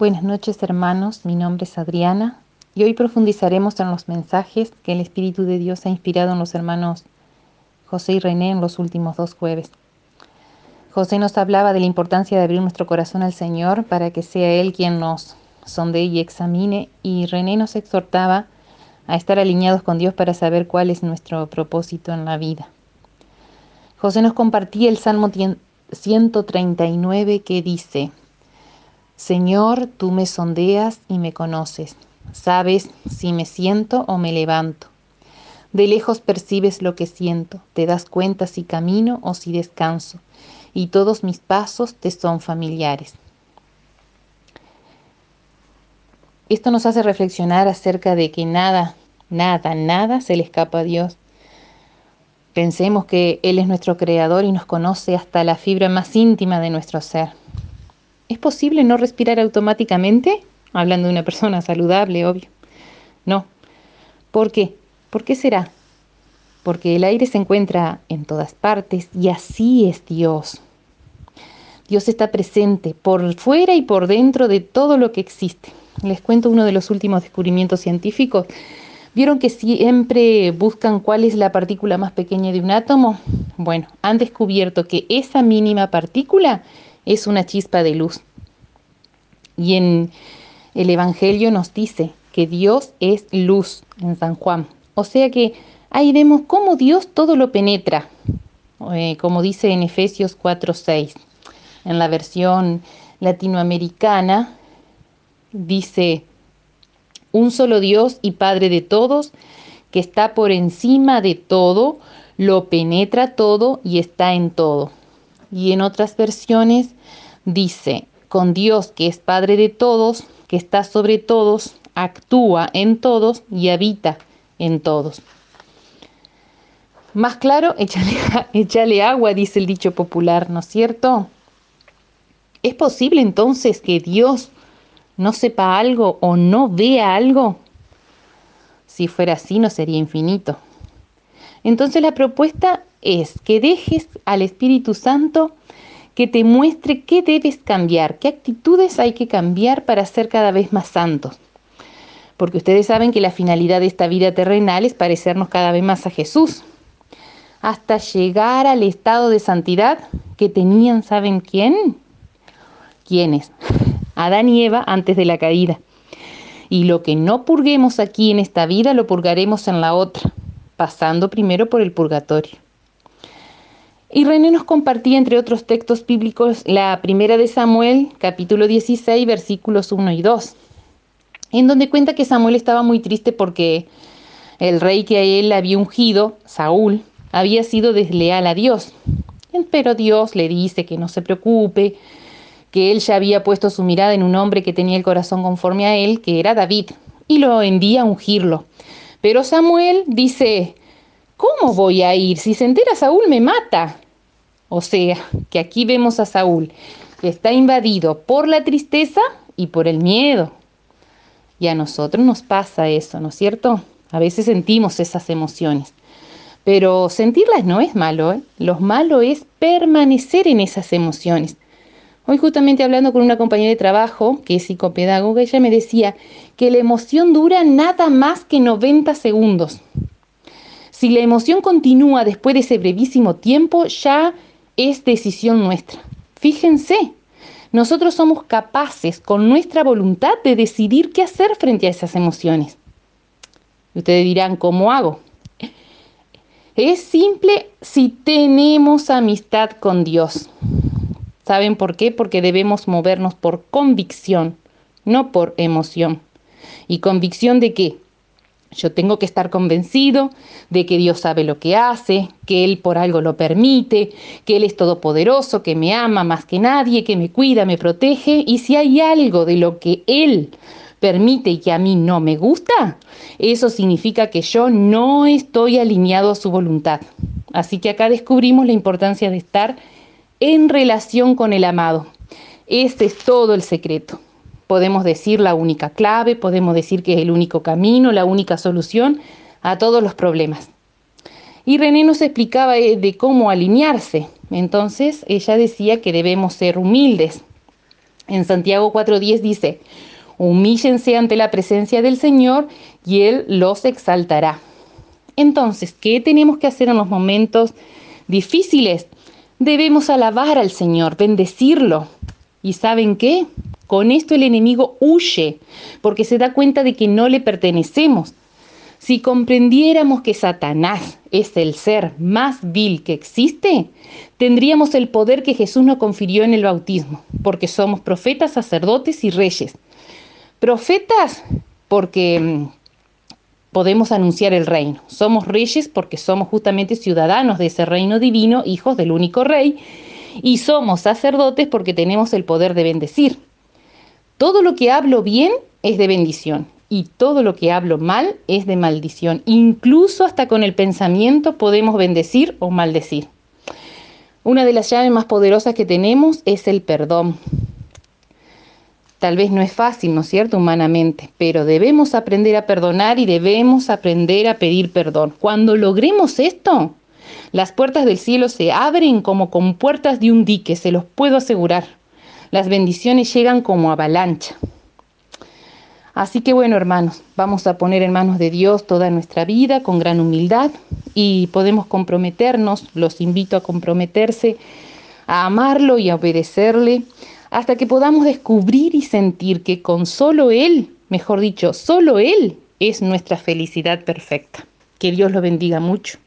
Buenas noches hermanos, mi nombre es Adriana y hoy profundizaremos en los mensajes que el Espíritu de Dios ha inspirado en los hermanos José y René en los últimos dos jueves. José nos hablaba de la importancia de abrir nuestro corazón al Señor para que sea Él quien nos sondee y examine y René nos exhortaba a estar alineados con Dios para saber cuál es nuestro propósito en la vida. José nos compartía el Salmo 139 que dice, Señor, tú me sondeas y me conoces, sabes si me siento o me levanto. De lejos percibes lo que siento, te das cuenta si camino o si descanso, y todos mis pasos te son familiares. Esto nos hace reflexionar acerca de que nada, nada, nada se le escapa a Dios. Pensemos que Él es nuestro creador y nos conoce hasta la fibra más íntima de nuestro ser. ¿Es posible no respirar automáticamente? Hablando de una persona saludable, obvio. No. ¿Por qué? ¿Por qué será? Porque el aire se encuentra en todas partes y así es Dios. Dios está presente por fuera y por dentro de todo lo que existe. Les cuento uno de los últimos descubrimientos científicos. ¿Vieron que siempre buscan cuál es la partícula más pequeña de un átomo? Bueno, han descubierto que esa mínima partícula es una chispa de luz. Y en el Evangelio nos dice que Dios es luz en San Juan. O sea que ahí vemos cómo Dios todo lo penetra, eh, como dice en Efesios 4:6. En la versión latinoamericana dice, un solo Dios y Padre de todos, que está por encima de todo, lo penetra todo y está en todo. Y en otras versiones dice, con Dios que es Padre de todos, que está sobre todos, actúa en todos y habita en todos. Más claro, échale, agua, dice el dicho popular, ¿no es cierto? ¿Es posible entonces que Dios no sepa algo o no vea algo? Si fuera así, no sería infinito. Entonces la propuesta es que dejes al Espíritu Santo que te muestre qué debes cambiar, qué actitudes hay que cambiar para ser cada vez más santos. Porque ustedes saben que la finalidad de esta vida terrenal es parecernos cada vez más a Jesús, hasta llegar al estado de santidad que tenían, ¿saben quién? ¿Quiénes? Adán y Eva antes de la caída. Y lo que no purguemos aquí en esta vida lo purgaremos en la otra, pasando primero por el purgatorio. Y René nos compartía, entre otros textos bíblicos, la primera de Samuel, capítulo 16, versículos 1 y 2, en donde cuenta que Samuel estaba muy triste porque el rey que a él había ungido, Saúl, había sido desleal a Dios. Pero Dios le dice que no se preocupe, que él ya había puesto su mirada en un hombre que tenía el corazón conforme a él, que era David, y lo envía a ungirlo. Pero Samuel dice, ¿Cómo voy a ir? Si se entera Saúl me mata. O sea, que aquí vemos a Saúl, que está invadido por la tristeza y por el miedo. Y a nosotros nos pasa eso, ¿no es cierto? A veces sentimos esas emociones. Pero sentirlas no es malo, ¿eh? Lo malo es permanecer en esas emociones. Hoy justamente hablando con una compañera de trabajo, que es psicopedagoga, ella me decía que la emoción dura nada más que 90 segundos. Si la emoción continúa después de ese brevísimo tiempo, ya es decisión nuestra. Fíjense, nosotros somos capaces con nuestra voluntad de decidir qué hacer frente a esas emociones. Ustedes dirán, ¿cómo hago? Es simple si tenemos amistad con Dios. ¿Saben por qué? Porque debemos movernos por convicción, no por emoción. ¿Y convicción de qué? Yo tengo que estar convencido de que Dios sabe lo que hace, que Él por algo lo permite, que Él es todopoderoso, que me ama más que nadie, que me cuida, me protege. Y si hay algo de lo que Él permite y que a mí no me gusta, eso significa que yo no estoy alineado a su voluntad. Así que acá descubrimos la importancia de estar en relación con el amado. Este es todo el secreto podemos decir la única clave, podemos decir que es el único camino, la única solución a todos los problemas. Y René nos explicaba eh, de cómo alinearse. Entonces ella decía que debemos ser humildes. En Santiago 4.10 dice, humíllense ante la presencia del Señor y Él los exaltará. Entonces, ¿qué tenemos que hacer en los momentos difíciles? Debemos alabar al Señor, bendecirlo. ¿Y saben qué? Con esto el enemigo huye, porque se da cuenta de que no le pertenecemos. Si comprendiéramos que Satanás es el ser más vil que existe, tendríamos el poder que Jesús nos confirió en el bautismo, porque somos profetas, sacerdotes y reyes. Profetas porque mm, podemos anunciar el reino. Somos reyes porque somos justamente ciudadanos de ese reino divino, hijos del único rey. Y somos sacerdotes porque tenemos el poder de bendecir. Todo lo que hablo bien es de bendición y todo lo que hablo mal es de maldición. Incluso hasta con el pensamiento podemos bendecir o maldecir. Una de las llaves más poderosas que tenemos es el perdón. Tal vez no es fácil, ¿no es cierto?, humanamente, pero debemos aprender a perdonar y debemos aprender a pedir perdón. Cuando logremos esto, las puertas del cielo se abren como con puertas de un dique, se los puedo asegurar. Las bendiciones llegan como avalancha. Así que bueno, hermanos, vamos a poner en manos de Dios toda nuestra vida con gran humildad y podemos comprometernos, los invito a comprometerse, a amarlo y a obedecerle, hasta que podamos descubrir y sentir que con solo Él, mejor dicho, solo Él es nuestra felicidad perfecta. Que Dios lo bendiga mucho.